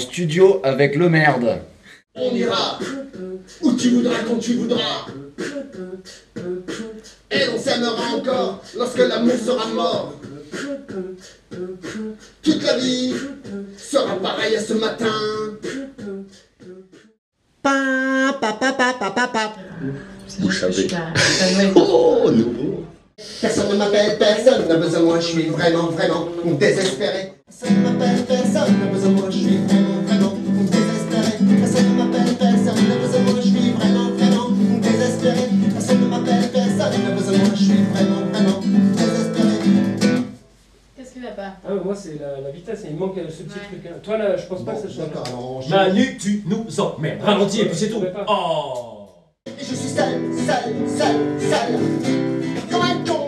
studio avec le merde. On ira où tu voudras quand tu voudras. Et on s'aimera encore lorsque l'amour sera mort. Toute la vie sera pareille à ce matin. Pa, pa, pa, pa, pa, pa, pa. À bée. Oh, nouveau. Personne ne m'appelle, personne n'a besoin de moi, je suis vraiment, vraiment désespéré. Personne ne m'appelle, personne n'a besoin de moi, je suis pas Ah, ouais, moi, c'est la, la vitesse, il manque euh, ce petit Ouais. truc. hein. Toi, là, je pense pas Bon, que ça change. d'accord, Manu, tu nous emmerdes. Ralentis et puis c'est tout. Pas. Oh Et je suis seul, seul, seul, seul. Comme un con.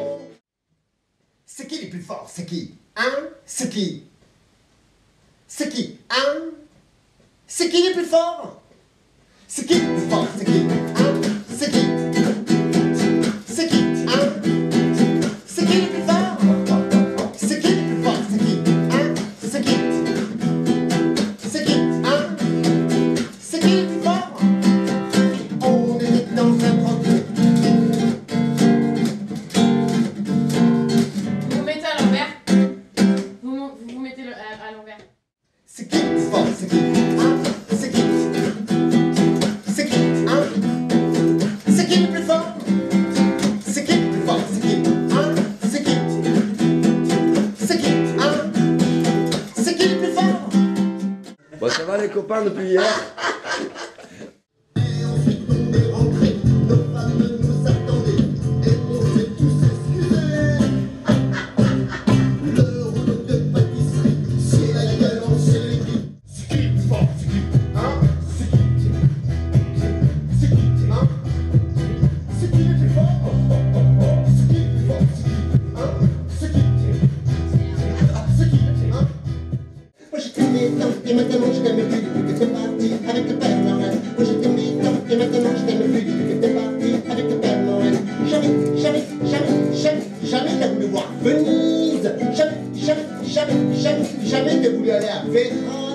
C'est qui les plus forts C'est qui? Hein? C'est qui? C'est qui? Hein? C'est qui les plus forts C'est qui les plus forts C'est qui? Hein? C'est qui? Copains depuis hier et maintenant je t'aime plus depuis que t'es parti avec le Père Noël. Et maintenant je t'aime plus depuis que t'es parti avec le Père Noël. Jamais, jamais, jamais, jamais, jamais t'as voulu voir Venise. Jamais, jamais, jamais, jamais, jamais t'as voulu aller à Vérone.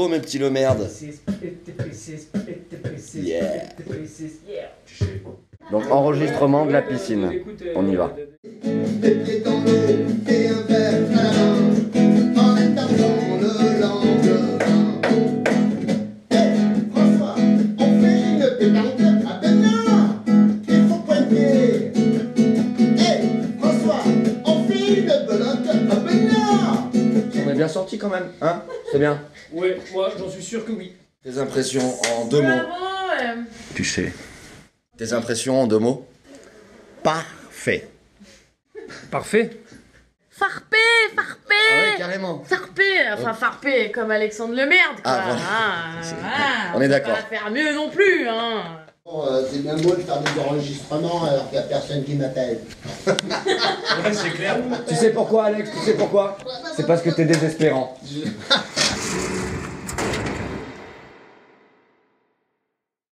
beau, mes petits le merde. Yeah. Donc enregistrement de la piscine. On y va. On est bien sorti quand même, hein? C'est bien. Ouais, moi, j'en suis sûr que oui. Tes impressions en deux mots. Euh, Tu sais. Tes impressions en deux mots Parfait Parfait. Farpé, farpé Ah ouais, carrément. Farpé, enfin farpé, comme Alexandre le merde, quoi. Ah, voilà. C'est- voilà, on est peut d'accord. pas faire mieux non plus, hein. Bon, euh, c'est bien beau de faire des enregistrements alors qu'il n'y a personne qui m'appelle. Ouais, c'est clair. Tu sais pourquoi, Alex? Tu sais pourquoi? C'est parce que t'es désespérant.